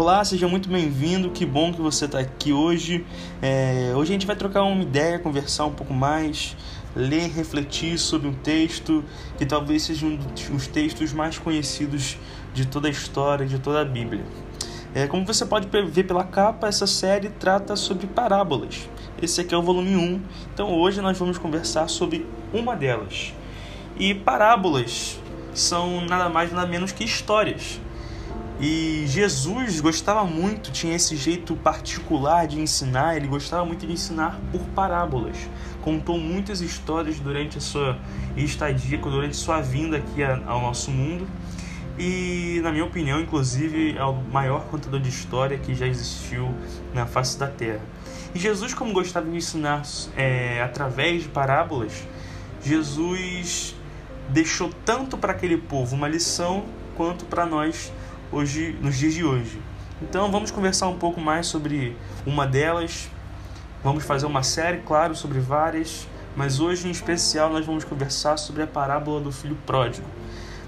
Olá, seja muito bem-vindo. Que bom que você está aqui hoje. É, hoje a gente vai trocar uma ideia, conversar um pouco mais, ler, refletir sobre um texto que talvez seja um dos textos mais conhecidos de toda a história, de toda a Bíblia. É, como você pode ver pela capa, essa série trata sobre parábolas. Esse aqui é o volume 1. Então hoje nós vamos conversar sobre uma delas. E parábolas são nada mais nada menos que histórias. E Jesus gostava muito, tinha esse jeito particular de ensinar, ele gostava muito de ensinar por parábolas. Contou muitas histórias durante a sua estadia, durante sua vinda aqui ao nosso mundo. E, na minha opinião, inclusive, é o maior contador de história que já existiu na face da terra. E Jesus, como gostava de ensinar é, através de parábolas, Jesus deixou tanto para aquele povo uma lição quanto para nós hoje nos dias de hoje. Então vamos conversar um pouco mais sobre uma delas. Vamos fazer uma série, claro, sobre várias, mas hoje em especial nós vamos conversar sobre a parábola do filho pródigo.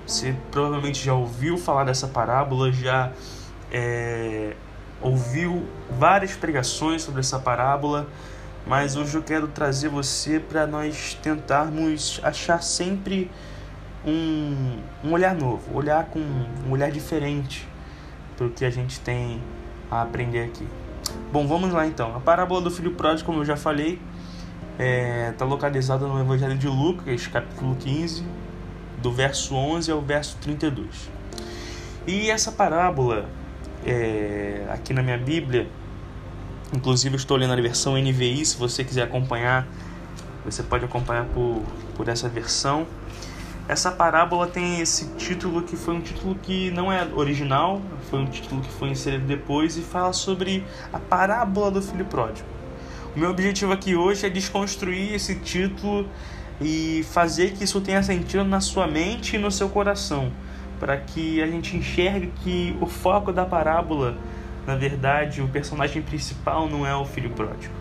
Você provavelmente já ouviu falar dessa parábola, já é, ouviu várias pregações sobre essa parábola, mas hoje eu quero trazer você para nós tentarmos achar sempre um, um olhar novo, olhar com um olhar diferente para o que a gente tem a aprender aqui. Bom, vamos lá então. A parábola do filho pródigo, como eu já falei, está é, tá localizada no Evangelho de Lucas, capítulo 15, do verso 11 ao verso 32. E essa parábola, é, aqui na minha Bíblia, inclusive eu estou lendo a versão NVI, se você quiser acompanhar, você pode acompanhar por, por essa versão. Essa parábola tem esse título que foi um título que não é original, foi um título que foi inserido depois e fala sobre a parábola do filho pródigo. O meu objetivo aqui hoje é desconstruir esse título e fazer que isso tenha sentido na sua mente e no seu coração, para que a gente enxergue que o foco da parábola, na verdade, o personagem principal não é o filho pródigo.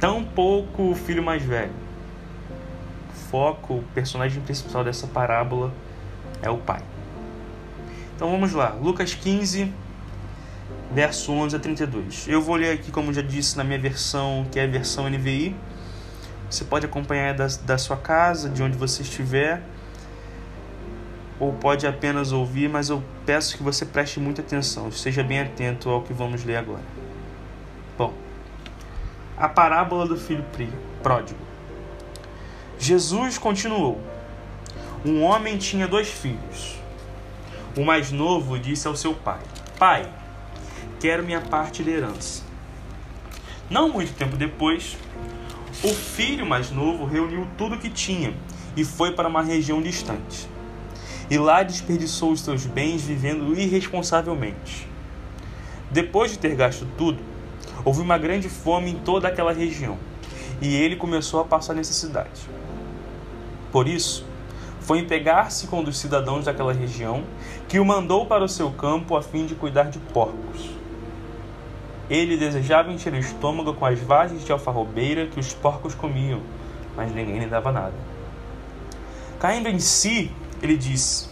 Tampouco o filho mais velho foco, o personagem principal dessa parábola é o pai. Então vamos lá, Lucas 15, verso 11 a 32. Eu vou ler aqui, como já disse, na minha versão, que é a versão NVI. Você pode acompanhar da, da sua casa, de onde você estiver, ou pode apenas ouvir, mas eu peço que você preste muita atenção, esteja bem atento ao que vamos ler agora. Bom, a parábola do filho pródigo. Jesus continuou: Um homem tinha dois filhos. O mais novo disse ao seu pai: Pai, quero minha parte da herança. Não muito tempo depois, o filho mais novo reuniu tudo que tinha e foi para uma região distante. E lá desperdiçou os seus bens vivendo irresponsavelmente. Depois de ter gasto tudo, houve uma grande fome em toda aquela região e ele começou a passar necessidade. Por isso, foi empregar-se com um dos cidadãos daquela região, que o mandou para o seu campo a fim de cuidar de porcos. Ele desejava encher o estômago com as vagens de alfarrobeira que os porcos comiam, mas ninguém lhe dava nada. Caindo em si, ele disse: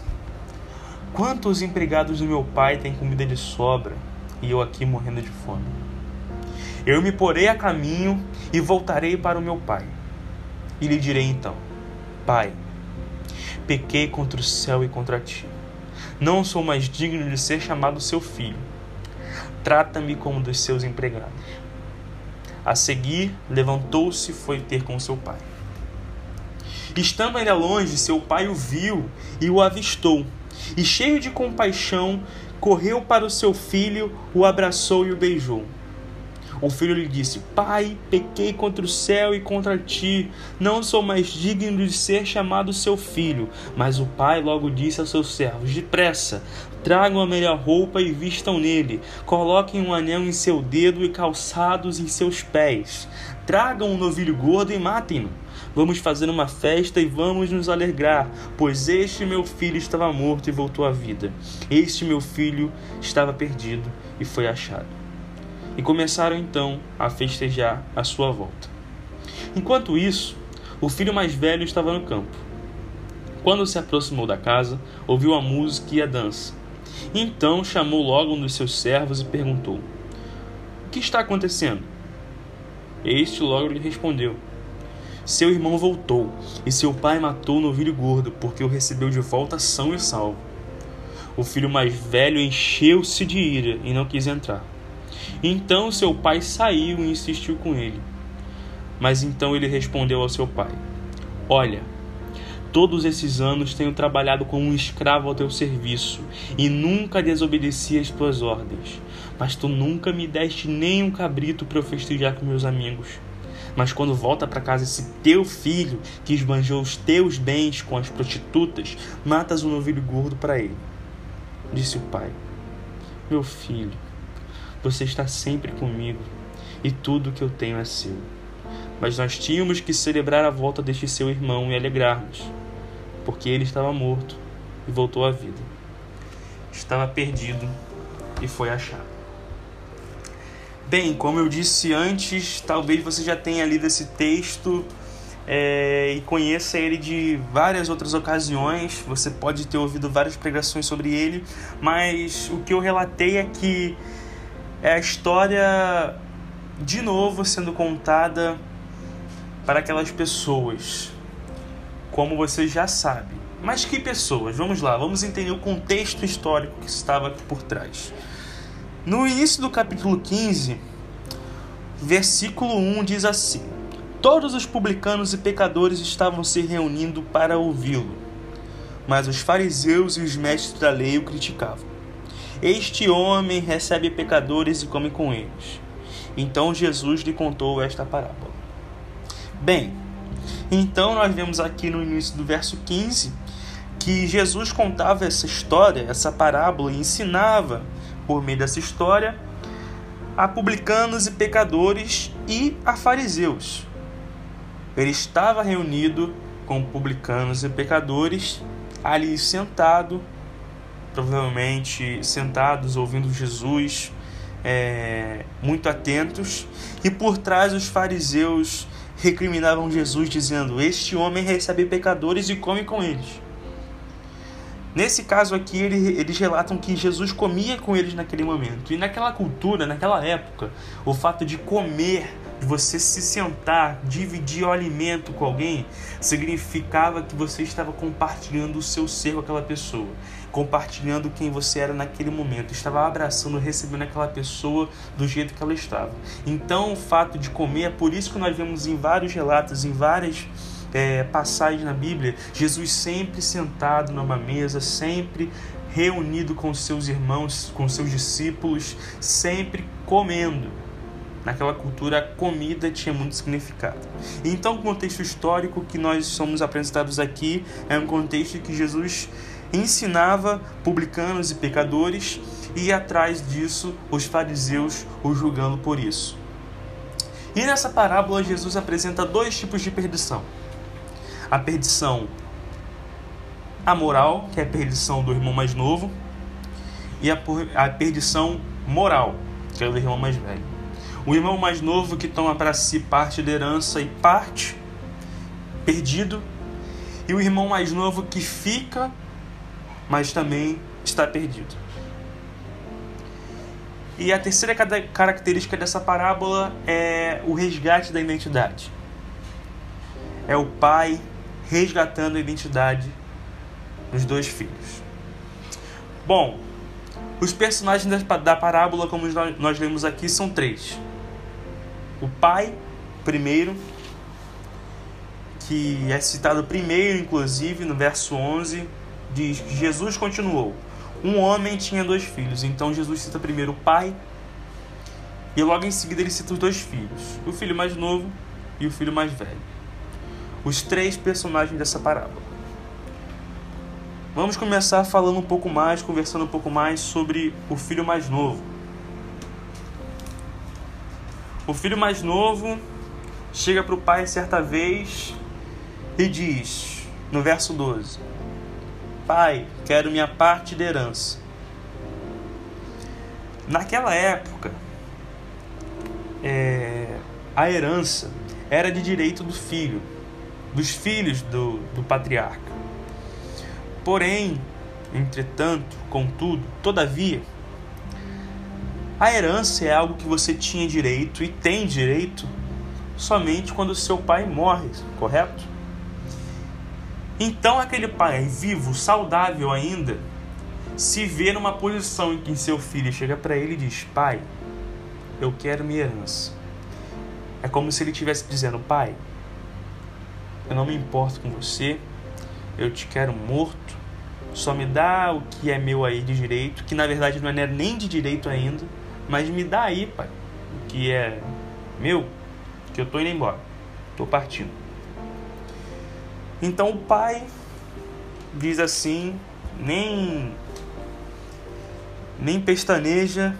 Quantos empregados do meu pai têm comida de sobra e eu aqui morrendo de fome? Eu me porei a caminho e voltarei para o meu pai. E lhe direi então: Pai, pequei contra o céu e contra ti. Não sou mais digno de ser chamado seu filho. Trata-me como dos seus empregados. A seguir, levantou-se e foi ter com seu pai. Estando ainda longe, seu pai o viu e o avistou, e cheio de compaixão, correu para o seu filho, o abraçou e o beijou. O filho lhe disse: Pai, pequei contra o céu e contra ti, não sou mais digno de ser chamado seu filho. Mas o pai logo disse aos seus servos: Depressa, tragam a melhor roupa e vistam nele, coloquem um anel em seu dedo e calçados em seus pés. Tragam um novilho gordo e matem-no. Vamos fazer uma festa e vamos nos alegrar, pois este meu filho estava morto e voltou à vida. Este meu filho estava perdido e foi achado e começaram então a festejar a sua volta. Enquanto isso, o filho mais velho estava no campo. Quando se aproximou da casa, ouviu a música e a dança. Então chamou logo um dos seus servos e perguntou: O que está acontecendo? Este logo lhe respondeu: Seu irmão voltou, e seu pai matou o novilho gordo, porque o recebeu de volta são e salvo. O filho mais velho encheu-se de ira e não quis entrar. Então seu pai saiu e insistiu com ele. Mas então ele respondeu ao seu pai: Olha, todos esses anos tenho trabalhado como um escravo ao teu serviço e nunca desobedeci às tuas ordens. Mas tu nunca me deste nem um cabrito para eu festejar com meus amigos. Mas quando volta para casa esse teu filho que esbanjou os teus bens com as prostitutas, matas um novilho gordo para ele. Disse o pai: Meu filho, você está sempre comigo e tudo que eu tenho é seu. Mas nós tínhamos que celebrar a volta deste seu irmão e alegrar-nos, porque ele estava morto e voltou à vida. Estava perdido e foi achado. Bem, como eu disse antes, talvez você já tenha lido esse texto é, e conheça ele de várias outras ocasiões. Você pode ter ouvido várias pregações sobre ele, mas o que eu relatei é que é a história de novo sendo contada para aquelas pessoas, como você já sabe. Mas que pessoas? Vamos lá, vamos entender o contexto histórico que estava por trás. No início do capítulo 15, versículo 1 diz assim: Todos os publicanos e pecadores estavam se reunindo para ouvi-lo, mas os fariseus e os mestres da lei o criticavam. Este homem recebe pecadores e come com eles. Então Jesus lhe contou esta parábola. Bem, então nós vemos aqui no início do verso 15 que Jesus contava essa história, essa parábola e ensinava por meio dessa história a publicanos e pecadores e a fariseus. Ele estava reunido com publicanos e pecadores, ali sentado, provavelmente sentados ouvindo Jesus, é, muito atentos, e por trás os fariseus recriminavam Jesus, dizendo: Este homem recebe pecadores e come com eles. Nesse caso aqui, eles relatam que Jesus comia com eles naquele momento. E naquela cultura, naquela época, o fato de comer, você se sentar, dividir o alimento com alguém, significava que você estava compartilhando o seu ser com aquela pessoa, compartilhando quem você era naquele momento, estava abraçando, recebendo aquela pessoa do jeito que ela estava. Então, o fato de comer, é por isso que nós vemos em vários relatos, em várias é, passagens na Bíblia, Jesus sempre sentado numa mesa, sempre reunido com seus irmãos, com seus discípulos, sempre comendo. Naquela cultura, a comida tinha muito significado. Então, o contexto histórico que nós somos apresentados aqui é um contexto que Jesus ensinava publicanos e pecadores e atrás disso os fariseus o julgando por isso. E nessa parábola Jesus apresenta dois tipos de perdição a perdição amoral, que é a perdição do irmão mais novo, e a, perdição moral, que é do irmão mais velho. O irmão mais novo que toma para si parte da herança e parte perdido, e o irmão mais novo que fica, mas também está perdido. E a terceira característica dessa parábola é o resgate da identidade. É o pai resgatando a identidade dos dois filhos. Bom, os personagens da parábola, como nós lemos aqui, são três. O pai, primeiro, que é citado primeiro, inclusive, no verso 11, diz que Jesus continuou. Um homem tinha dois filhos, então Jesus cita primeiro o pai e logo em seguida ele cita os dois filhos, o filho mais novo e o filho mais velho os três personagens dessa parábola. Vamos começar falando um pouco mais, conversando um pouco mais sobre o filho mais novo. O filho mais novo chega para o pai certa vez e diz, no verso 12: Pai, quero minha parte de herança. Naquela época, é, a herança era de direito do filho dos filhos do, do patriarca. Porém, Entretanto, contudo, todavia, a herança é algo que você tinha direito e tem direito somente quando seu pai morre, correto? Então aquele pai vivo, saudável ainda, se vê numa posição em que seu filho chega para ele e diz: "Pai, eu quero minha herança". É como se ele estivesse dizendo: "Pai, eu não me importo com você, eu te quero morto, só me dá o que é meu aí de direito, que na verdade não é nem de direito ainda, mas me dá aí, pai, o que é meu, que eu tô indo embora, tô partindo. Então o pai diz assim, nem nem pestaneja,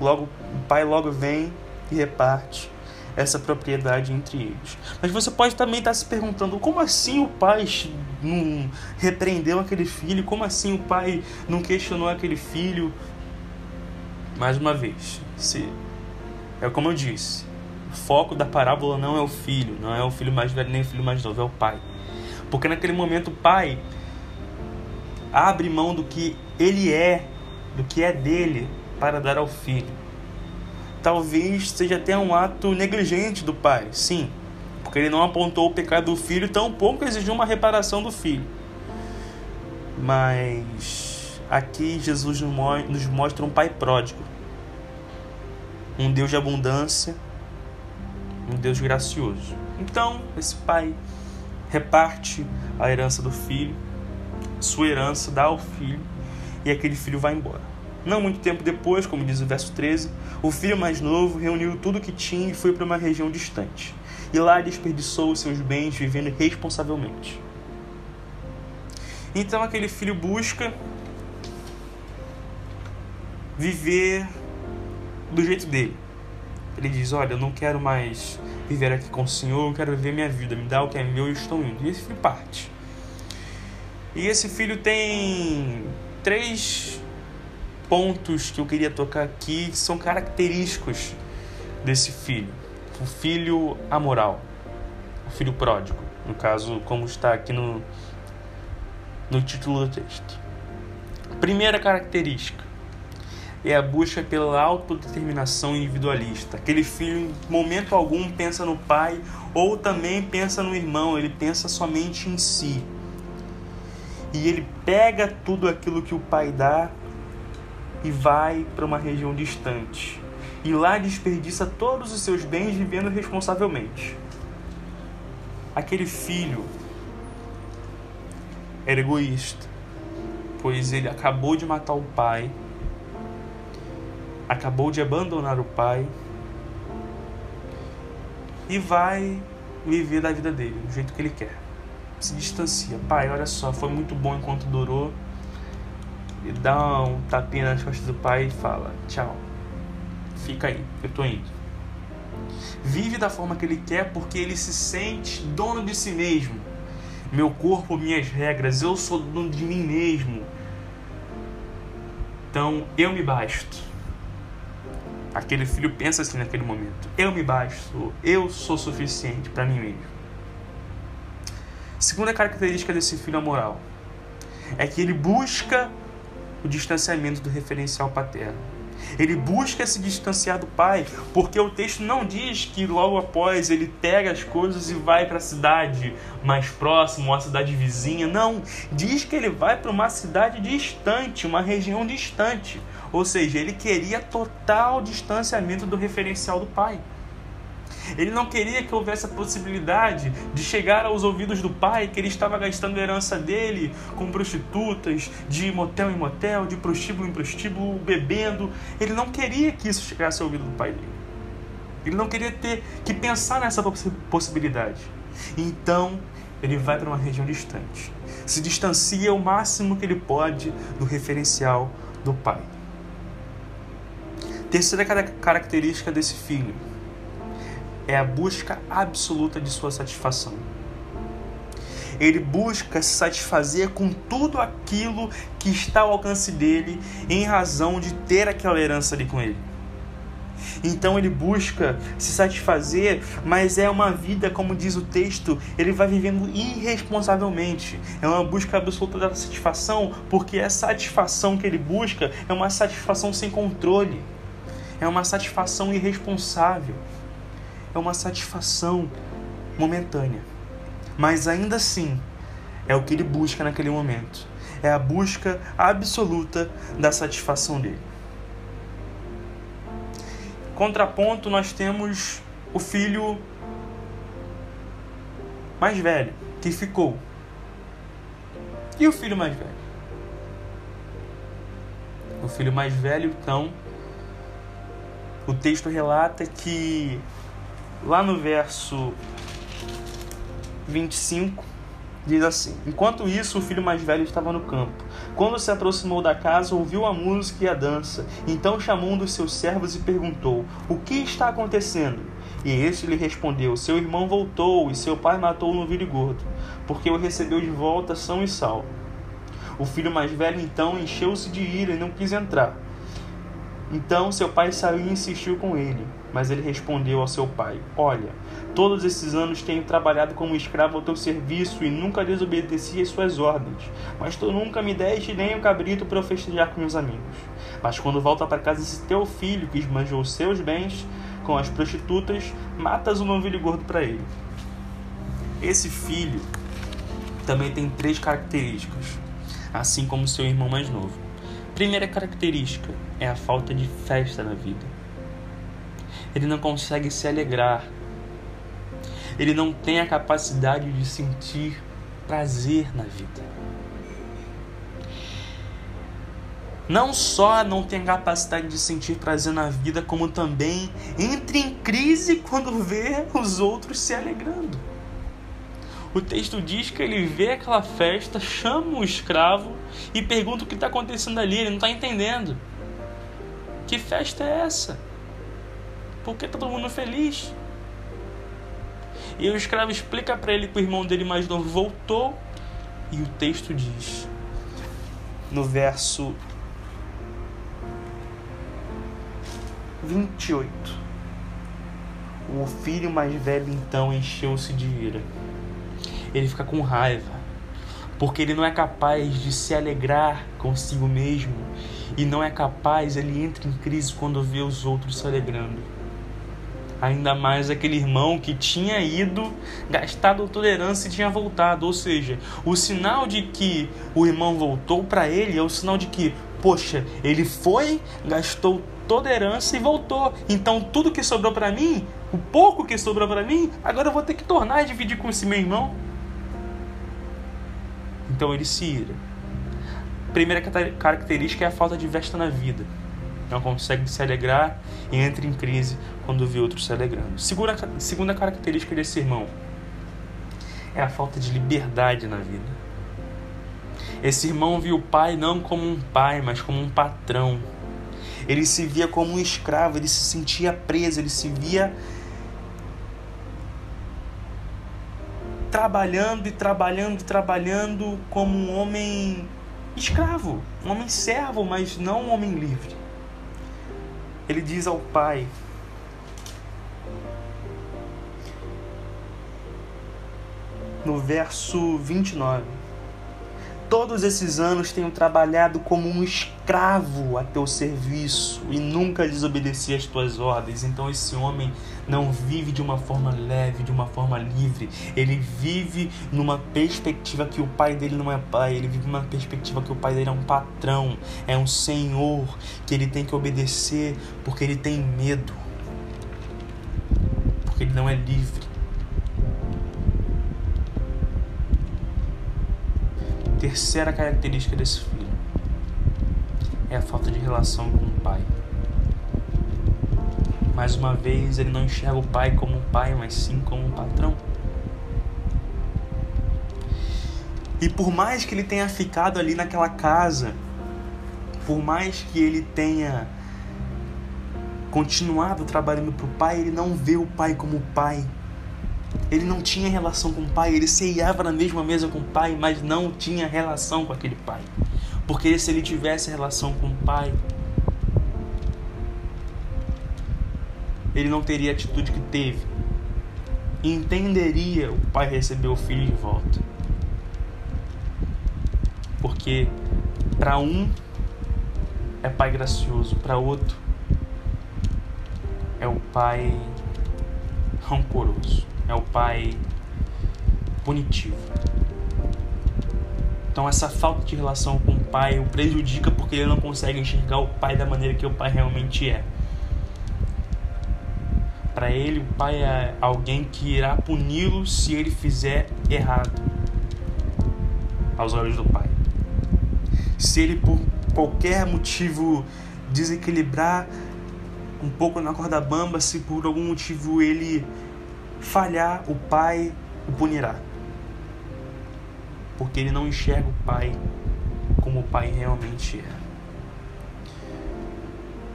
logo o pai logo vem e reparte essa propriedade entre eles. Mas você pode também estar se perguntando como assim o pai não repreendeu aquele filho? Como assim o pai não questionou aquele filho? Mais uma vez, se é como eu disse, o foco da parábola não é o filho, não é o filho mais velho nem o filho mais novo, é o pai. Porque naquele momento o pai abre mão do que ele é, do que é dele, para dar ao filho talvez seja até um ato negligente do pai, sim, porque ele não apontou o pecado do filho, tampouco exigiu uma reparação do filho. Mas aqui Jesus nos mostra um pai pródigo, um Deus de abundância, um Deus gracioso. Então, esse pai reparte a herança do filho, sua herança dá ao filho, e aquele filho vai embora. Não muito tempo depois, como diz o verso 13, o filho mais novo reuniu tudo o que tinha e foi para uma região distante. E lá desperdiçou os seus bens vivendo responsavelmente. Então aquele filho busca viver do jeito dele. Ele diz: Olha, eu não quero mais viver aqui com o Senhor, eu quero viver minha vida, me dá o que é meu e estou indo. E esse filho parte. E esse filho tem três pontos que eu queria tocar aqui que são característicos desse filho. O filho amoral, o filho pródigo, no caso, como está aqui no, no título do texto. Primeira característica é a busca pela autodeterminação individualista. Aquele filho, em momento algum, pensa no pai ou também pensa no irmão, ele pensa somente em si. E ele pega tudo aquilo que o pai dá e vai para uma região distante. E lá desperdiça todos os seus bens vivendo responsavelmente. Aquele filho era egoísta, pois ele acabou de matar o pai, acabou de abandonar o pai e vai viver da vida dele do jeito que ele quer. Se distancia. Pai, olha só, foi muito bom enquanto durou e dá um tapinha nas costas do pai e fala: Tchau, fica aí, eu tô indo. Vive da forma que ele quer porque ele se sente dono de si mesmo. Meu corpo, minhas regras, eu sou dono de mim mesmo. Então eu me basto. Aquele filho pensa assim naquele momento: eu me basto, eu sou suficiente para mim mesmo. Segunda característica desse filho moral é que ele busca o distanciamento do referencial paterno. Ele busca se distanciar do pai, porque o texto não diz que logo após ele pega as coisas e vai para a cidade mais próxima, ou a cidade vizinha. Não, diz que ele vai para uma cidade distante, uma região distante. Ou seja, ele queria total distanciamento do referencial do pai. Ele não queria que houvesse a possibilidade de chegar aos ouvidos do pai que ele estava gastando a herança dele com prostitutas, de motel em motel, de prostíbulo em prostíbulo, bebendo. Ele não queria que isso chegasse ao ouvido do pai dele. Ele não queria ter que pensar nessa possibilidade. Então, ele vai para uma região distante. Se distancia o máximo que ele pode do referencial do pai. Terceira característica desse filho é a busca absoluta de sua satisfação. Ele busca se satisfazer com tudo aquilo que está ao alcance dele em razão de ter aquela herança ali com ele. Então ele busca se satisfazer, mas é uma vida, como diz o texto, ele vai vivendo irresponsavelmente. É uma busca absoluta da satisfação, porque a satisfação que ele busca é uma satisfação sem controle. É uma satisfação irresponsável. É uma satisfação momentânea. Mas ainda assim, é o que ele busca naquele momento. É a busca absoluta da satisfação dele. Contraponto, nós temos o filho mais velho, que ficou. E o filho mais velho? O filho mais velho, então, o texto relata que lá no verso 25 diz assim: Enquanto isso, o filho mais velho estava no campo. Quando se aproximou da casa, ouviu a música e a dança. Então chamou um dos seus servos e perguntou: O que está acontecendo? E este lhe respondeu: Seu irmão voltou e seu pai matou o novilho gordo, porque o recebeu de volta são e salvo. O filho mais velho então encheu-se de ira e não quis entrar. Então seu pai saiu e insistiu com ele. Mas ele respondeu ao seu pai: Olha, todos esses anos tenho trabalhado como escravo ao teu serviço e nunca desobedeci às suas ordens. Mas tu nunca me deste nem um cabrito para eu festejar com meus amigos. Mas quando volta para casa esse teu filho que esbanjou seus bens com as prostitutas, matas o novilho gordo para ele. Esse filho também tem três características, assim como seu irmão mais novo. Primeira característica é a falta de festa na vida ele não consegue se alegrar. Ele não tem a capacidade de sentir prazer na vida. Não só não tem a capacidade de sentir prazer na vida, como também entra em crise quando vê os outros se alegrando. O texto diz que ele vê aquela festa, chama o escravo e pergunta o que está acontecendo ali. Ele não está entendendo. Que festa é essa? Porque tá todo mundo feliz. E o escravo explica para ele que o irmão dele mais novo voltou. E o texto diz, no verso 28. O filho mais velho então encheu-se de ira. Ele fica com raiva, porque ele não é capaz de se alegrar consigo mesmo e não é capaz, ele entra em crise quando vê os outros se alegrando ainda mais aquele irmão que tinha ido, gastado tolerância e tinha voltado. Ou seja, o sinal de que o irmão voltou para ele é o sinal de que, poxa, ele foi, gastou a herança e voltou. Então tudo que sobrou para mim, o pouco que sobrou para mim, agora eu vou ter que tornar e dividir com esse meu irmão. Então ele se ira. Primeira característica é a falta de vesta na vida não consegue se alegrar e entra em crise quando vê outros se alegrando. Segunda, segunda característica desse irmão é a falta de liberdade na vida. Esse irmão viu o pai não como um pai, mas como um patrão. Ele se via como um escravo, ele se sentia preso, ele se via trabalhando e trabalhando e trabalhando como um homem escravo, um homem servo, mas não um homem livre ele diz ao pai: no verso 29. Todos esses anos tenho trabalhado como um escravo a teu serviço e nunca desobedeci às tuas ordens. Então esse homem não vive de uma forma leve, de uma forma livre. Ele vive numa perspectiva que o pai dele não é pai, ele vive numa perspectiva que o pai dele é um patrão, é um senhor que ele tem que obedecer porque ele tem medo. Porque ele não é livre. Terceira característica desse filho é a falta de relação com o pai. Mais uma vez, ele não enxerga o pai como um pai, mas sim como um patrão. E por mais que ele tenha ficado ali naquela casa, por mais que ele tenha continuado trabalhando para o pai, ele não vê o pai como pai, ele não tinha relação com o pai, ele ceiava na mesma mesa com o pai, mas não tinha relação com aquele pai. Porque se ele tivesse relação com o pai, ele não teria a atitude que teve. Entenderia o pai receber o filho de volta. Porque para um é pai gracioso, para outro é o pai rancoroso, é o pai punitivo. Então essa falta de relação com o pai o prejudica porque ele não consegue enxergar o pai da maneira que o pai realmente é. Para ele, o pai é alguém que irá puni-lo se ele fizer errado aos olhos do pai. Se ele por qualquer motivo desequilibrar um pouco na corda bamba, se por algum motivo ele falhar, o pai o punirá porque ele não enxerga o pai como o pai realmente é.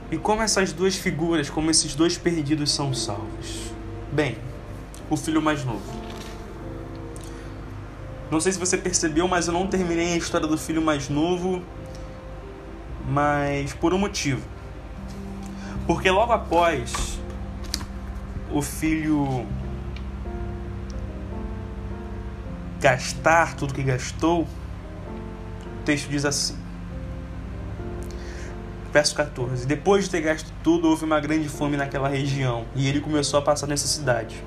E como essas duas figuras, como esses dois perdidos são salvos? Bem, o filho mais novo. Não sei se você percebeu, mas eu não terminei a história do filho mais novo, mas por um motivo. Porque logo após o filho gastar tudo que gastou, o texto diz assim. Verso 14: Depois de ter gasto tudo, houve uma grande fome naquela região, e ele começou a passar necessidade.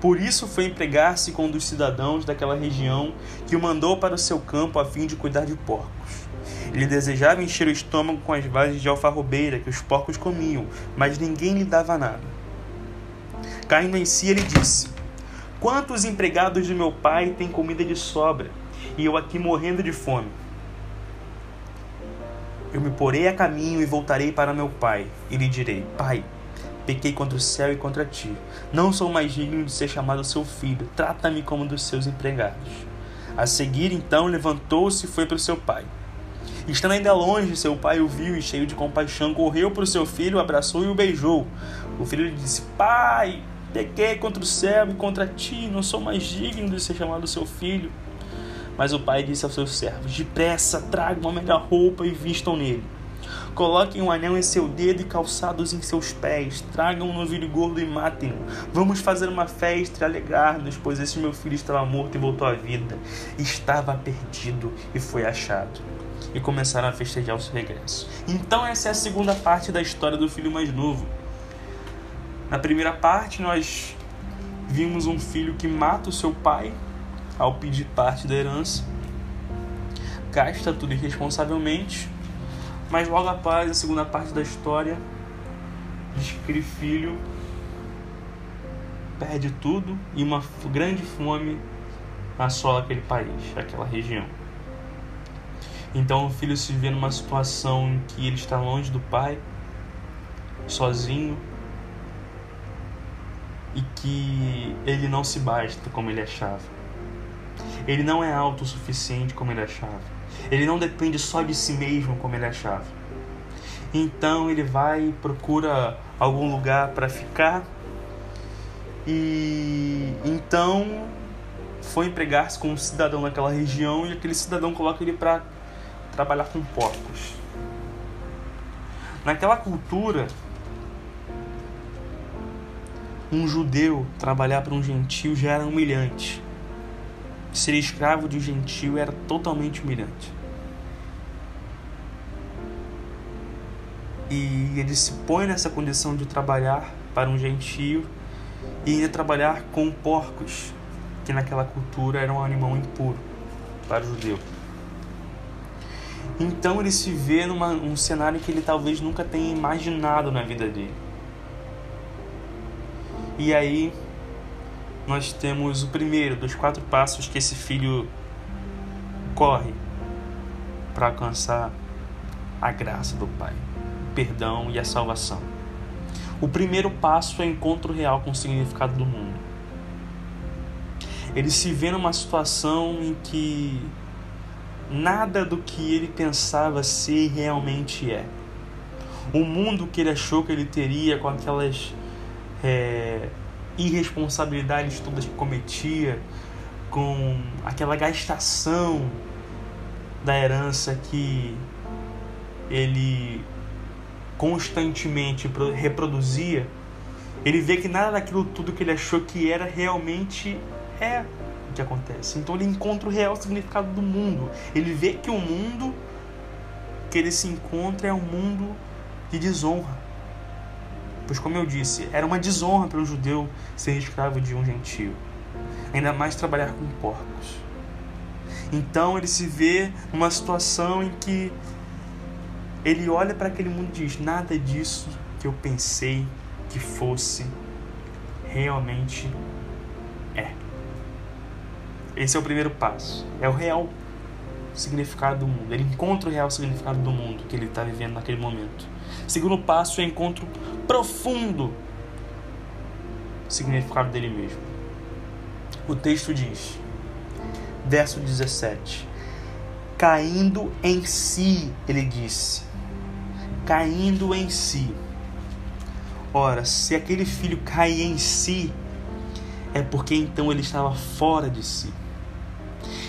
Por isso foi empregar-se com um dos cidadãos daquela região, que o mandou para o seu campo a fim de cuidar de porcos. Ele desejava encher o estômago com as vagens de alfarrobeira que os porcos comiam, mas ninguém lhe dava nada. Caindo em si, ele disse: Quantos empregados de meu pai têm comida de sobra e eu aqui morrendo de fome? Eu me porei a caminho e voltarei para meu pai e lhe direi: Pai, pequei contra o céu e contra ti. Não sou mais digno de ser chamado seu filho. Trata-me como um dos seus empregados. A seguir, então, levantou-se e foi para o seu pai. Estando ainda longe, seu pai o viu e, cheio de compaixão, correu para o seu filho, abraçou e o beijou. O filho lhe disse: Pai, Pequei contra o céu e contra ti, não sou mais digno de ser chamado seu filho. Mas o pai disse aos seus servos: Depressa, tragam uma melhor roupa e vistam nele. Coloquem um anel em seu dedo e calçados em seus pés. Tragam um novilho gordo e matem-no. Vamos fazer uma festa e alegrar-nos, pois esse meu filho estava morto e voltou à vida. Estava perdido e foi achado. E começaram a festejar o seu regresso. Então, essa é a segunda parte da história do filho mais novo. Na primeira parte, nós vimos um filho que mata o seu pai ao pedir parte da herança, gasta tudo irresponsavelmente, mas logo após a segunda parte da história, diz que aquele filho perde tudo e uma grande fome assola aquele país, aquela região. Então o filho se vê numa situação em que ele está longe do pai, sozinho, e que ele não se basta como ele achava. Ele não é autossuficiente como ele achava. Ele não depende só de si mesmo como ele achava. Então ele vai e procura algum lugar para ficar. E então foi empregar-se com um cidadão naquela região e aquele cidadão coloca ele para trabalhar com porcos. Naquela cultura, um judeu trabalhar para um gentil já era humilhante. Ser escravo de um gentil era totalmente humilhante. E ele se põe nessa condição de trabalhar para um gentio e ainda trabalhar com porcos, que naquela cultura era um animal impuro para o judeu. Então ele se vê num cenário que ele talvez nunca tenha imaginado na vida dele e aí nós temos o primeiro dos quatro passos que esse filho corre para alcançar a graça do Pai, o perdão e a salvação. O primeiro passo é o encontro real com o significado do mundo. Ele se vê numa situação em que nada do que ele pensava ser realmente é. O mundo que ele achou que ele teria com aquelas é, irresponsabilidades todas que cometia, com aquela gastação da herança que ele constantemente reproduzia, Ele vê que nada daquilo tudo que ele achou que era realmente é o que acontece. Então ele encontra o real significado do mundo. Ele vê que o mundo que ele se encontra é um mundo de desonra. Pois, como eu disse, era uma desonra para um judeu ser escravo de um gentio, ainda mais trabalhar com porcos. Então ele se vê numa situação em que ele olha para aquele mundo e diz: Nada disso que eu pensei que fosse realmente é. Esse é o primeiro passo. É o real significado do mundo. Ele encontra o real significado do mundo que ele está vivendo naquele momento. Segundo passo é o encontro profundo significado dele mesmo. O texto diz, verso 17: Caindo em si, ele disse, caindo em si. Ora, se aquele filho cai em si, é porque então ele estava fora de si.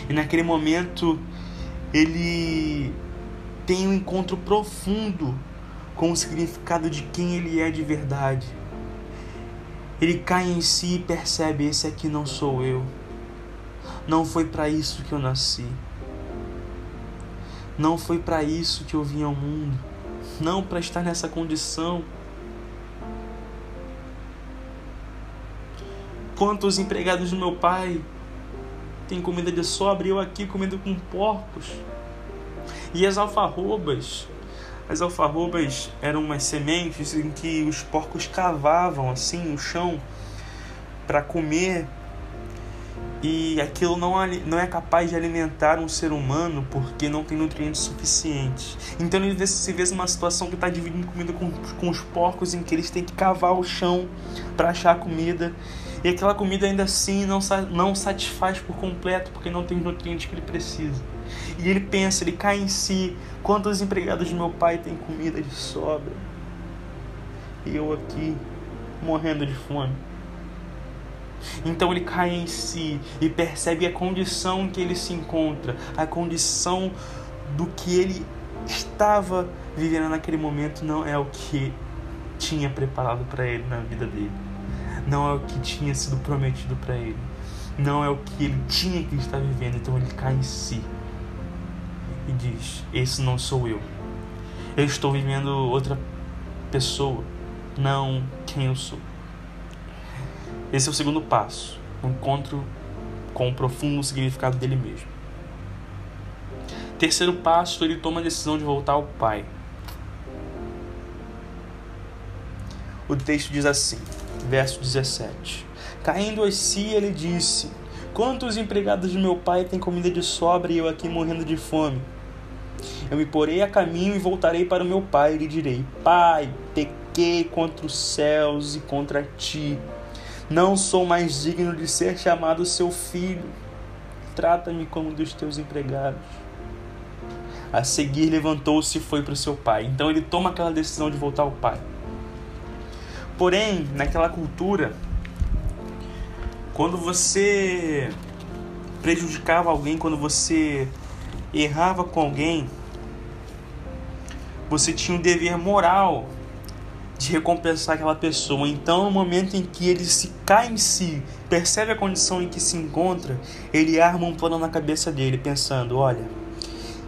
E naquele momento ele tem um encontro profundo com o significado de quem ele é de verdade. Ele cai em si e percebe: esse aqui não sou eu. Não foi para isso que eu nasci. Não foi para isso que eu vim ao mundo. Não para estar nessa condição. Quantos empregados do meu pai têm comida de sobra e eu aqui comendo com porcos? E as alfarrobas as alfarrobas eram umas sementes em que os porcos cavavam assim o chão para comer e aquilo não, não é capaz de alimentar um ser humano porque não tem nutrientes suficientes. Então ele se vê numa situação que está dividindo comida com, com os porcos em que eles têm que cavar o chão para achar comida e aquela comida ainda assim não, não satisfaz por completo porque não tem os nutrientes que ele precisa. E ele pensa, ele cai em si: quantos empregados de meu pai têm comida de sobra? E eu aqui morrendo de fome. Então ele cai em si e percebe a condição que ele se encontra, a condição do que ele estava vivendo naquele momento não é o que tinha preparado para ele na vida dele. Não é o que tinha sido prometido para ele. Não é o que ele tinha que estar vivendo. Então ele cai em si e diz: Esse não sou eu. Eu estou vivendo outra pessoa, não quem eu sou. Esse é o segundo passo, o um encontro com o profundo significado dele mesmo. Terceiro passo, ele toma a decisão de voltar ao Pai. O texto diz assim, verso 17: Caindo a si, ele disse: Quantos empregados de meu pai têm comida de sobra e eu aqui morrendo de fome? Eu me porei a caminho e voltarei para o meu pai e lhe direi: Pai, pequei contra os céus e contra ti. Não sou mais digno de ser chamado seu filho. Trata-me como dos teus empregados. A seguir, levantou-se e foi para o seu pai. Então, ele toma aquela decisão de voltar ao pai. Porém, naquela cultura, quando você prejudicava alguém, quando você errava com alguém, você tinha o dever moral de recompensar aquela pessoa. Então, no momento em que ele se cai em si, percebe a condição em que se encontra, ele arma um plano na cabeça dele, pensando: olha,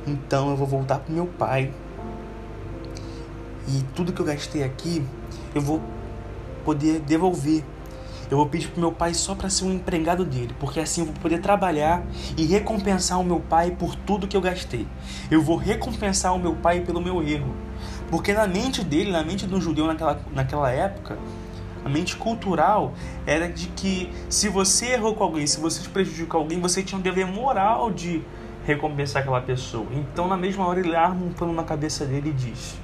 então eu vou voltar pro meu pai. E tudo que eu gastei aqui, eu vou poder devolver eu vou pedir pro meu pai só para ser um empregado dele, porque assim eu vou poder trabalhar e recompensar o meu pai por tudo que eu gastei. Eu vou recompensar o meu pai pelo meu erro. Porque na mente dele, na mente do judeu naquela, naquela época, a mente cultural era de que se você errou com alguém, se você prejudicou alguém, você tinha um dever moral de recompensar aquela pessoa. Então, na mesma hora, ele arma um plano na cabeça dele e diz: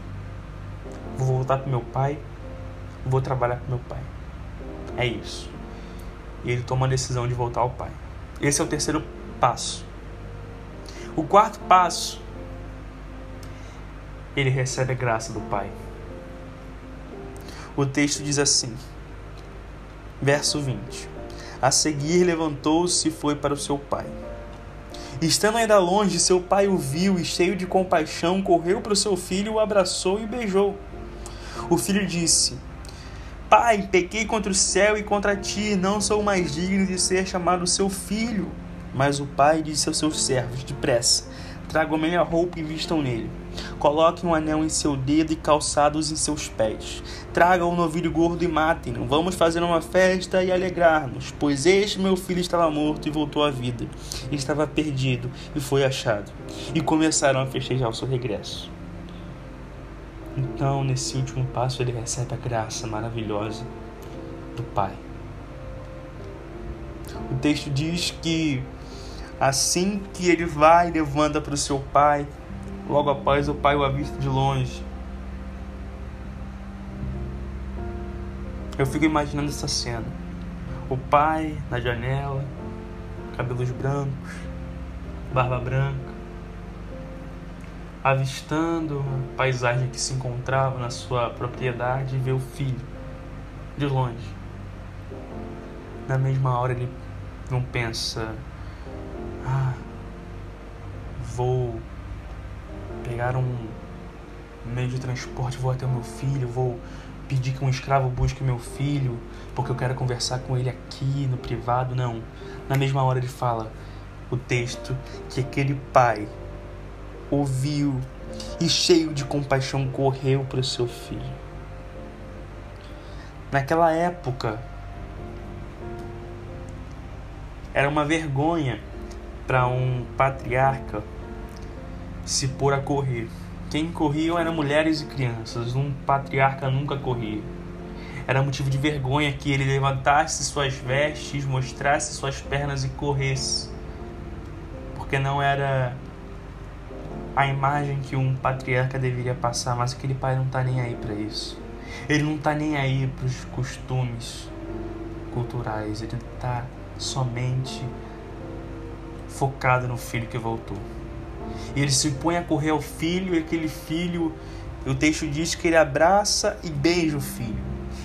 Vou voltar pro meu pai, vou trabalhar pro meu pai. É isso. E ele toma a decisão de voltar ao Pai. Esse é o terceiro passo. O quarto passo, ele recebe a graça do Pai. O texto diz assim, verso 20: A seguir levantou-se e foi para o seu pai. Estando ainda longe, seu pai o viu e, cheio de compaixão, correu para o seu filho, o abraçou e beijou. O filho disse: Pai, pequei contra o céu e contra ti, não sou mais digno de ser chamado seu filho. Mas o pai disse aos seus servos: Depressa, tragam a melhor roupa e vistam nele. Coloquem um anel em seu dedo e calçados em seus pés. Tragam um novilho gordo e matem-no. Vamos fazer uma festa e alegrar-nos, pois este meu filho estava morto e voltou à vida. Estava perdido e foi achado. E começaram a festejar o seu regresso. Então, nesse último passo, ele recebe a graça maravilhosa do Pai. O texto diz que assim que ele vai, levanta para o seu pai, logo após o pai o avista de longe. Eu fico imaginando essa cena. O pai na janela, cabelos brancos, barba branca, avistando a paisagem que se encontrava na sua propriedade e vê o filho de longe. Na mesma hora ele não pensa, ah, vou pegar um meio de transporte, vou até o meu filho, vou pedir que um escravo busque meu filho, porque eu quero conversar com ele aqui no privado. Não. Na mesma hora ele fala o texto que aquele pai ouviu e, cheio de compaixão, correu para o seu filho. Naquela época, era uma vergonha para um patriarca se pôr a correr. Quem corriam eram mulheres e crianças, um patriarca nunca corria. Era motivo de vergonha que ele levantasse suas vestes, mostrasse suas pernas e corresse, porque não era a imagem que um patriarca deveria passar, mas aquele pai não está nem aí para isso. Ele não está nem aí para os costumes culturais, ele está somente focado no filho que voltou. E ele se põe a correr ao filho, e aquele filho, o texto diz que ele abraça e beija o filho.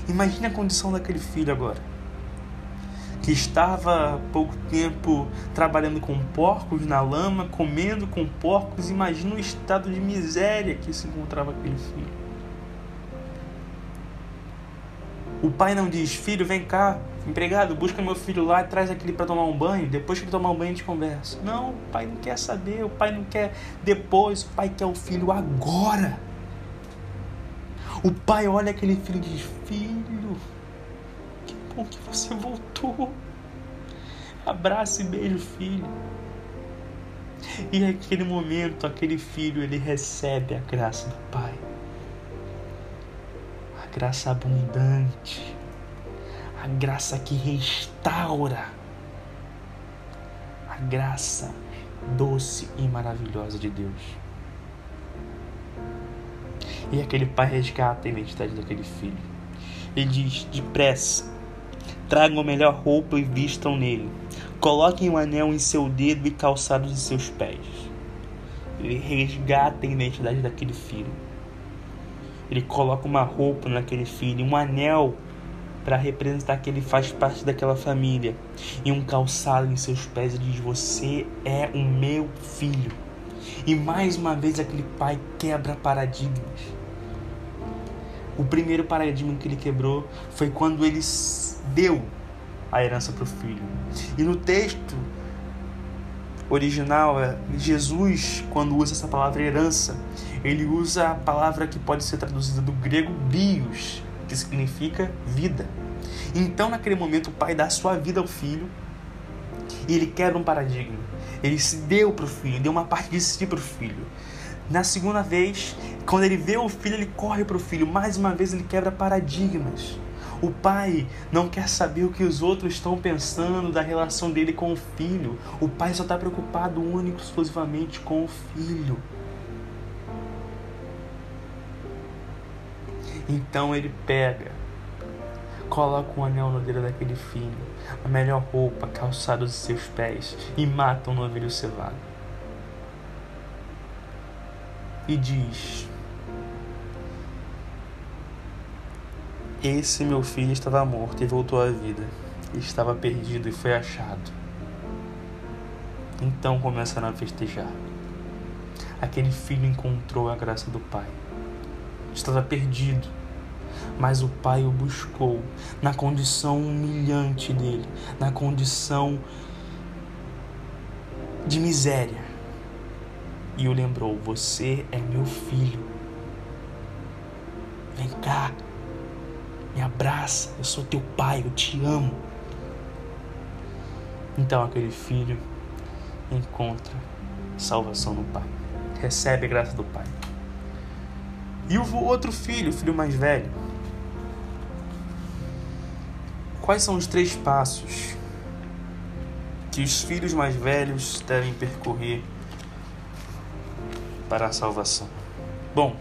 Imagine a condição daquele filho agora que estava há pouco tempo trabalhando com porcos na lama, comendo com porcos, imagina o estado de miséria que se encontrava aquele filho. O pai não diz: Filho, vem cá, empregado, busca meu filho lá traz aquele para tomar um banho. Depois que ele tomar um banho, a gente conversa. Não, o pai não quer saber, o pai não quer depois, o pai quer o filho agora. O pai olha aquele filho e diz: Filho, bom que você voltou. Abraça e beija o filho. E naquele momento, aquele filho, ele recebe a graça do Pai. A graça abundante. A graça que restaura. A graça doce e maravilhosa de Deus. E aquele pai resgata a identidade daquele filho. Ele diz: depressa, Tragam a melhor roupa e vistam nele. Coloquem um anel em seu dedo e calçados em seus pés. Ele resgata a identidade daquele filho. Ele coloca uma roupa naquele filho, um anel para representar que ele faz parte daquela família, e um calçado em seus pés. Ele diz: Você é o meu filho. E mais uma vez aquele pai quebra paradigmas. O primeiro paradigma que ele quebrou foi quando ele deu a herança para o filho. E no texto original, é, Jesus, quando usa essa palavra herança, ele usa a palavra que pode ser traduzida do grego bios, que significa vida. Então, naquele momento, o pai dá sua vida ao filho e ele quebra um paradigma. Ele se deu para o filho, deu uma parte de si para o filho. Na segunda vez, quando ele vê o filho, ele corre para o filho. Mais uma vez, ele quebra paradigmas. O pai não quer saber o que os outros estão pensando da relação dele com o filho. O pai só está preocupado único exclusivamente com o filho. Então ele pega, coloca um anel no dedo daquele filho, a melhor roupa, calçado de seus pés e mata um novilho cevado. E diz: Esse meu filho estava morto e voltou à vida. Estava perdido e foi achado. Então começaram a festejar. Aquele filho encontrou a graça do Pai. Estava perdido, mas o pai o buscou na condição humilhante dele, na condição de miséria. E o lembrou: Você é meu filho. Vem cá, me abraça, eu sou teu pai, eu te amo. Então aquele filho encontra salvação no pai, recebe a graça do pai. E o outro filho, o filho mais velho, quais são os três passos que os filhos mais velhos devem percorrer para a salvação? Bom,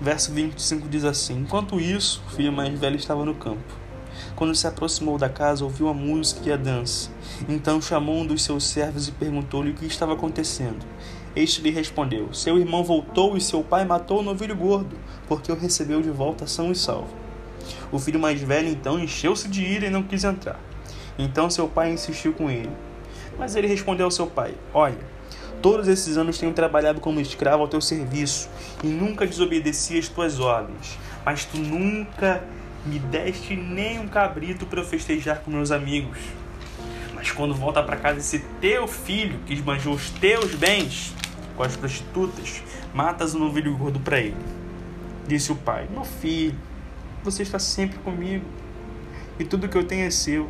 verso 25 diz assim: Enquanto isso, o filho mais velho estava no campo. Quando se aproximou da casa, ouviu a música e a dança. Então chamou um dos seus servos e perguntou-lhe o que estava acontecendo. Este lhe respondeu: Seu irmão voltou e seu pai matou o novilho gordo, porque o recebeu de volta são e salvo. O filho mais velho então encheu-se de ira e não quis entrar. Então seu pai insistiu com ele. Mas ele respondeu ao seu pai: Olha, todos esses anos tenho trabalhado como escravo ao teu serviço e nunca desobedeci às tuas ordens. Mas tu nunca me deste nem um cabrito para festejar com meus amigos. Mas quando volta para casa esse teu filho que esbanjou os teus bens, com as prostitutas, matas o novilho gordo para ele. Disse o pai: Meu filho, você está sempre comigo e tudo que eu tenho é seu.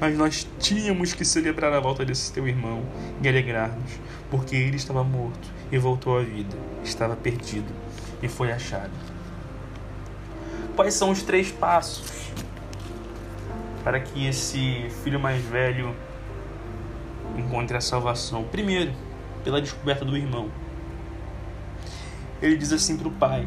Mas nós tínhamos que celebrar a volta desse teu irmão e alegrar-nos, porque ele estava morto e voltou à vida, estava perdido e foi achado. Quais são os três passos para que esse filho mais velho encontre a salvação? Primeiro, pela descoberta do irmão. Ele diz assim para o pai,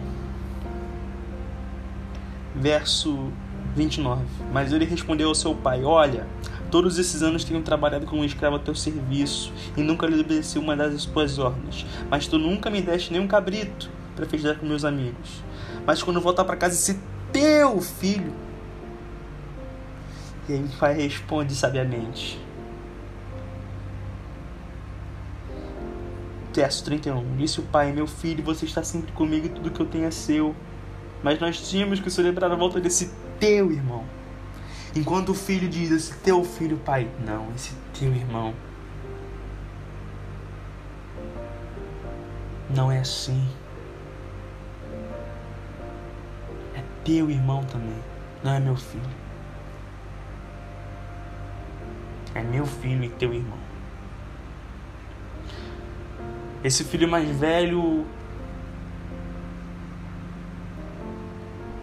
verso 29. Mas ele respondeu ao seu pai: Olha, todos esses anos tenho trabalhado como escravo a teu serviço e nunca lhe obedeci uma das tuas ordens. Mas tu nunca me deste nem um cabrito para festejar com meus amigos. Mas quando voltar para casa, esse teu filho. E aí o pai responde sabiamente: Verso 31. Disse o pai: Meu filho, você está sempre comigo e tudo que eu tenho é seu. Mas nós tínhamos que celebrar a volta desse teu irmão. Enquanto o filho diz: Esse teu filho, pai. Não, esse teu irmão. Não é assim. É teu irmão também. Não é meu filho. É meu filho e teu irmão. Esse filho mais velho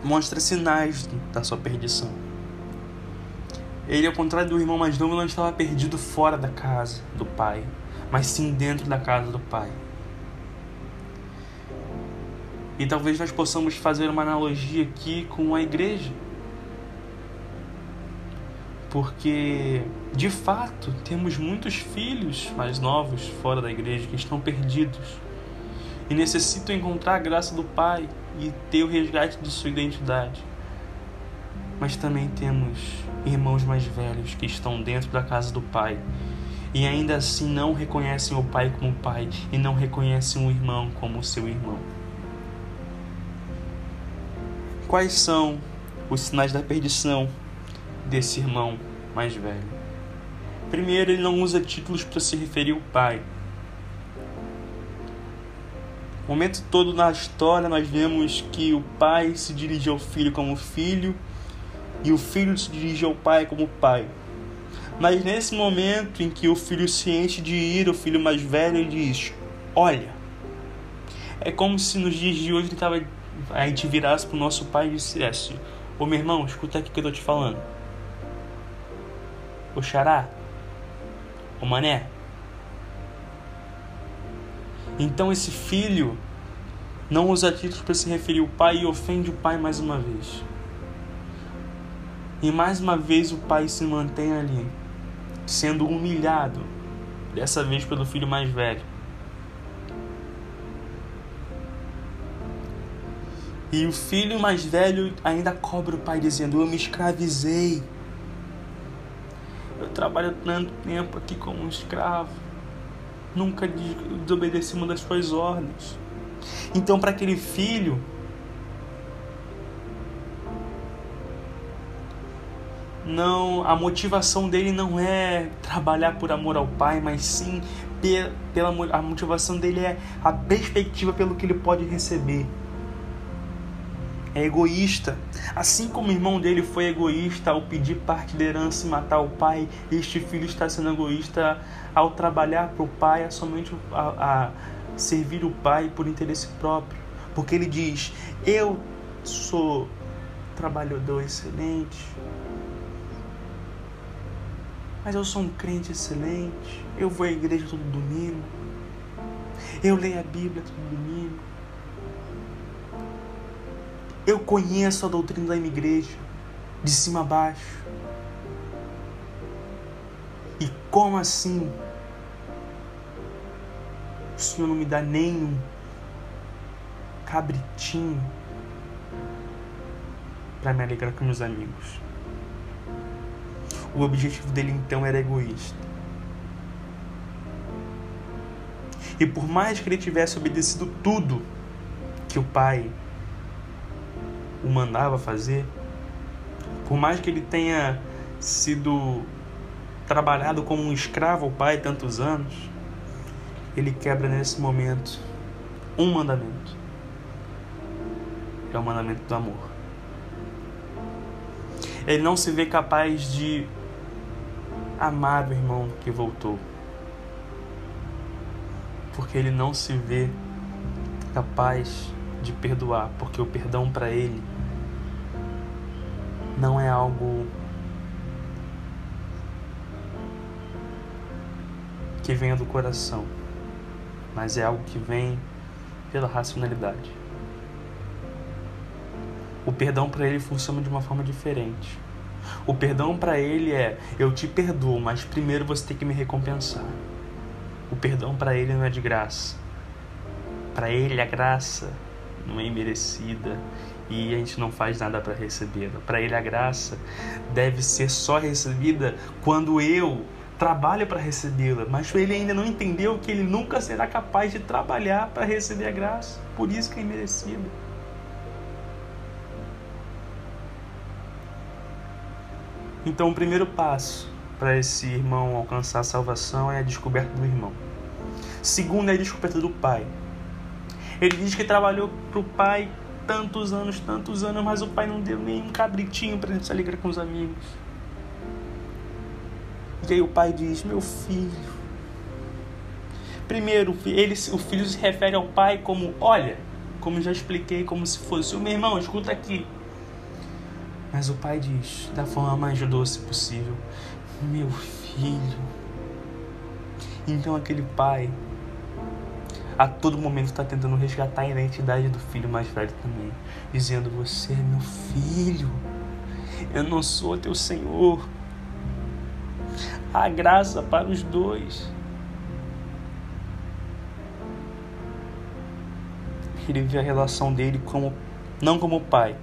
mostra sinais da sua perdição. Ele, ao contrário do irmão mais novo, não estava perdido fora da casa do pai, mas sim dentro da casa do pai. E talvez nós possamos fazer uma analogia aqui com a igreja. Porque, de fato, temos muitos filhos mais novos fora da igreja que estão perdidos e necessitam encontrar a graça do Pai e ter o resgate de sua identidade. Mas também temos irmãos mais velhos que estão dentro da casa do Pai e ainda assim não reconhecem o Pai como Pai e não reconhecem o irmão como seu irmão. Quais são os sinais da perdição desse irmão mais velho. Primeiro, ele não usa títulos para se referir ao pai. O momento todo na história nós vemos que o pai se dirige ao filho como filho e o filho se dirige ao pai como pai. Mas nesse momento em que o filho se enche de ira, o filho mais velho diz: Olha, é como se nos dias de hoje ele tava, a gente virasse para o nosso pai e dissesse: Ô meu irmão, escuta aqui o que eu tô te falando o xará, o mané. Então esse filho não usa títulos para se referir ao pai e ofende o pai mais uma vez. E mais uma vez o pai se mantém ali, sendo humilhado, dessa vez pelo filho mais velho. E o filho mais velho ainda cobra o pai, dizendo: Eu me escravizei eu trabalho tanto tempo aqui como um escravo. Nunca desobedeci uma das suas ordens. Então, para aquele filho, não, a motivação dele não é trabalhar por amor ao pai, mas sim pela a motivação dele é a perspectiva pelo que ele pode receber. É egoísta. Assim como o irmão dele foi egoísta ao pedir parte da herança e matar o pai, este filho está sendo egoísta ao trabalhar para o pai, a somente a, a servir o pai por interesse próprio. Porque ele diz: Eu sou trabalhador excelente, mas eu sou um crente excelente. Eu vou à igreja todo domingo. Eu leio a Bíblia todo domingo. Eu conheço a doutrina da minha igreja, de cima a baixo. E como assim? O Senhor não me dá nenhum cabritinho para me alegrar com meus amigos. O objetivo dele então era egoísta. E por mais que ele tivesse obedecido tudo que o pai o mandava fazer, por mais que ele tenha sido trabalhado como um escravo ao pai tantos anos, ele quebra nesse momento um mandamento. É o mandamento do amor. Ele não se vê capaz de amar o irmão que voltou. Porque ele não se vê capaz de perdoar, porque o perdão para ele não é algo que venha do coração, mas é algo que vem pela racionalidade. O perdão para ele funciona de uma forma diferente. O perdão para ele é: eu te perdoo, mas primeiro você tem que me recompensar. O perdão para ele não é de graça. Para ele a graça não é imerecida e a gente não faz nada para recebê-la. Para ele a graça deve ser só recebida quando eu trabalho para recebê-la, mas ele ainda não entendeu que ele nunca será capaz de trabalhar para receber a graça. Por isso que é imerecida. Então, o primeiro passo para esse irmão alcançar a salvação é a descoberta do irmão. Segundo é a descoberta do pai. Ele diz que trabalhou para o pai tantos anos, tantos anos, mas o pai não deu nem um cabritinho para ele se alegrar com os amigos. E aí o pai diz: Meu filho. Primeiro, ele, o filho se refere ao pai como: Olha, como já expliquei, como se fosse o meu irmão, escuta aqui. Mas o pai diz, da forma mais doce possível: Meu filho. Então aquele pai, a todo momento, está tentando resgatar a identidade do filho mais velho também, dizendo: Você é meu filho, eu não sou teu senhor. Há graça para os dois. Ele vê a relação dele como não como pai,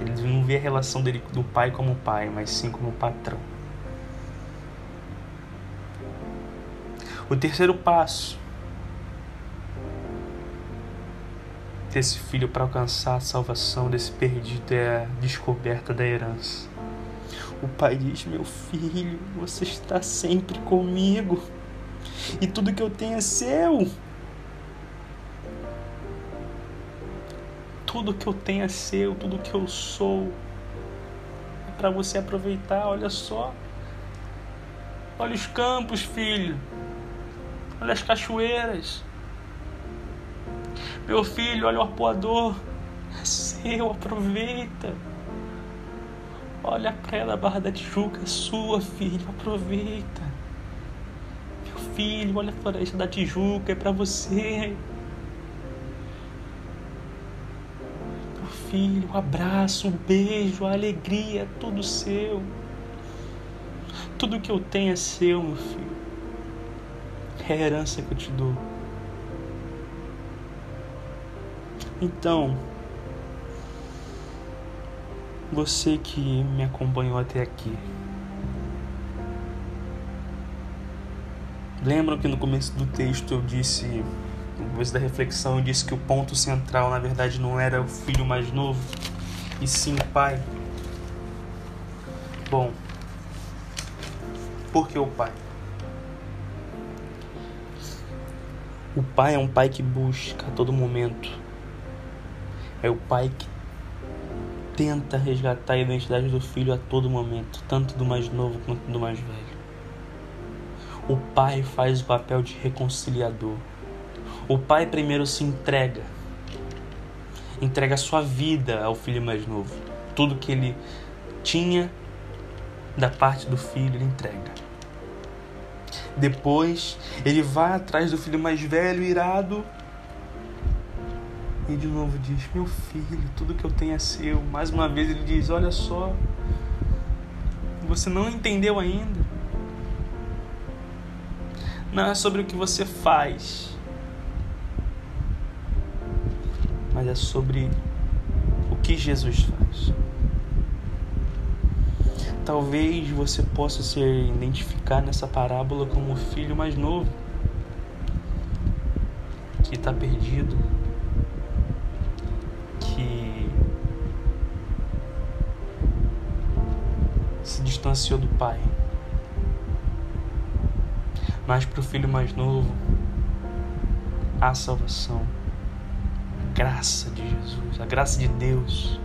ele não vê a relação dele do pai como pai, mas sim como patrão. O terceiro passo desse filho para alcançar a salvação desse perdido é a descoberta da herança. O pai diz: Meu filho, você está sempre comigo, e tudo que eu tenho é seu. Tudo que eu tenho é seu, tudo que eu sou é para você aproveitar. Olha só. Olha os campos, filho. Olha as cachoeiras. Meu filho, olha o arpoador. É seu, aproveita. Olha a praia da Barra da Tijuca, é sua, filho, aproveita. Meu filho, olha a floresta da Tijuca, é para você. Filho, o abraço, o beijo, a alegria, tudo seu. Tudo que eu tenho é seu, meu filho. É a herança que eu te dou. Então, você que me acompanhou até aqui, lembram que no começo do texto eu disse depois da reflexão, disse que o ponto central, na verdade, não era o filho mais novo, e sim o pai. Bom, por que o pai? O pai é um pai que busca a todo momento. É o pai que tenta resgatar a identidade do filho a todo momento, tanto do mais novo quanto do mais velho. O pai faz o papel de reconciliador. O pai primeiro se entrega, entrega a sua vida ao filho mais novo. Tudo que ele tinha da parte do filho, ele entrega. Depois, ele vai atrás do filho mais velho, irado, e de novo diz: Meu filho, tudo que eu tenho é seu. Mais uma vez ele diz: Olha só, você não entendeu ainda. Não é sobre o que você faz, mas é sobre o que Jesus faz. Talvez você possa se identificar nessa parábola como o filho mais novo que está perdido, que se distanciou do pai. Mas para o filho mais novo, há salvação, graça de Jesus, a graça de Deus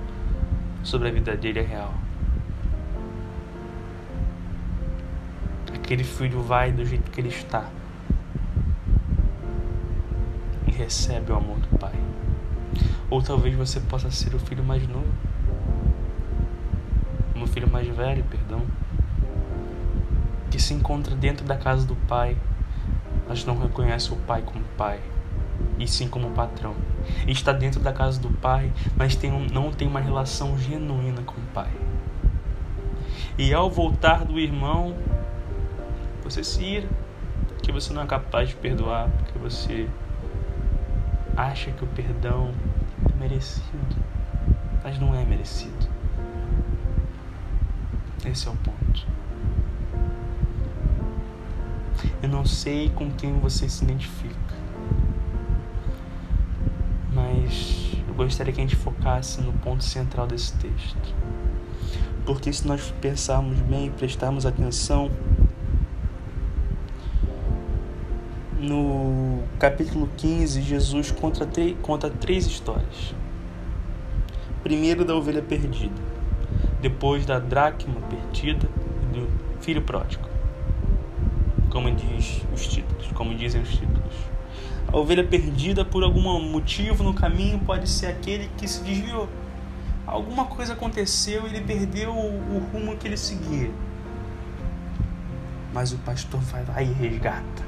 sobre a vida dele é real. aquele filho vai do jeito que ele está e recebe o amor do pai. Ou talvez você possa ser o filho mais novo, um filho mais velho, perdão, que se encontra dentro da casa do pai, mas não reconhece o pai como pai, e sim como patrão. Está dentro da casa do pai, mas tem um, não tem uma relação genuína com o pai. E ao voltar do irmão, você se ira, que você não é capaz de perdoar, porque você acha que o perdão é merecido, mas não é merecido. Esse é o ponto. Eu não sei com quem você se identifica, gostaria que a gente focasse no ponto central desse texto. Porque se nós pensarmos bem e prestarmos atenção, no capítulo 15, Jesus conta, conta três histórias. Primeiro da ovelha perdida, depois da dracma perdida e do filho pródigo. Como diz os títulos, como dizem os títulos. A ovelha perdida por algum motivo no caminho pode ser aquele que se desviou. Alguma coisa aconteceu e ele perdeu o, rumo que ele seguia. Mas o pastor vai lá e resgata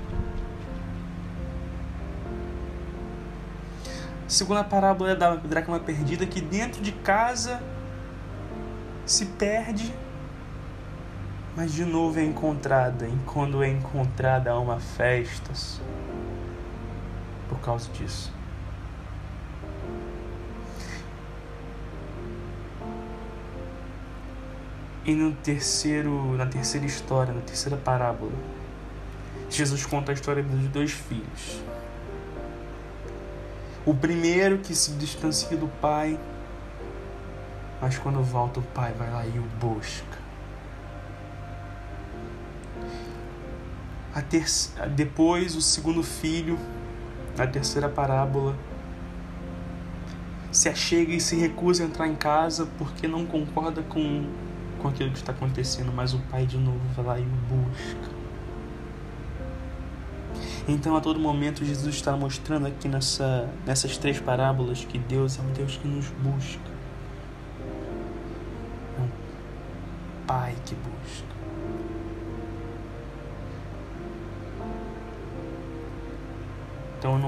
segunda parábola é da dracma perdida que dentro de casa se perde, mas de novo é encontrada. E quando é encontrada há uma festa por causa disso. E no terceiro, na terceira história, na terceira parábola, Jesus conta a história dos dois filhos. O primeiro que se distancia do pai, mas quando volta o pai vai lá e o busca. Depois o segundo filho, na terceira parábola, se achega e se recusa a entrar em casa porque não concorda com, com aquilo que está acontecendo, mas o pai de novo vai lá e busca. Então, a todo momento, Jesus está mostrando aqui nessa, nessas três parábolas que Deus é um Deus que nos busca.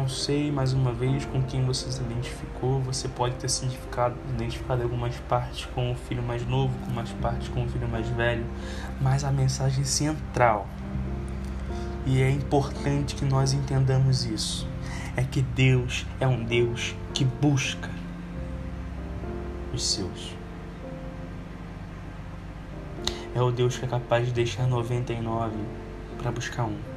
Sei mais uma vez com quem você se identificou. Você pode ter se identificado, identificado algumas partes com o filho mais novo, com umas partes com o filho mais velho, mas a mensagem central e é importante que nós entendamos isso. É que Deus é um Deus que busca os seus. É o Deus que é capaz de deixar 99 para buscar um.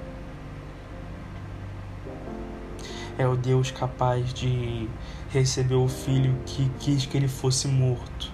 É o Deus capaz de receber o filho que quis que ele fosse morto